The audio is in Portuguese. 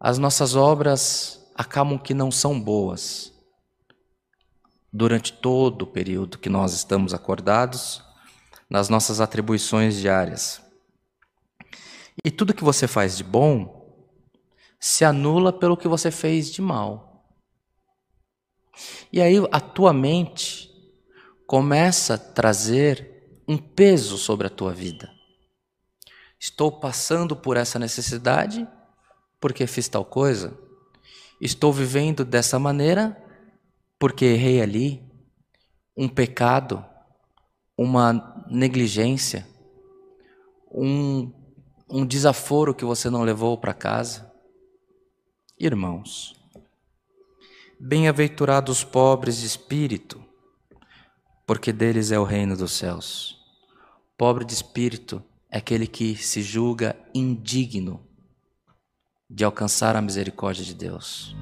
as nossas obras acabam que não são boas durante todo o período que nós estamos acordados, nas nossas atribuições diárias. E tudo que você faz de bom se anula pelo que você fez de mal. E aí a tua mente começa a trazer um peso sobre a tua vida. Estou passando por essa necessidade porque fiz tal coisa. Estou vivendo dessa maneira porque errei ali. Um pecado, uma negligência, um, um desaforo que você não levou para casa. Irmãos, bem-aventurados os pobres de espírito, porque deles é o reino dos céus. Pobre de espírito é aquele que se julga indigno de alcançar a misericórdia de Deus.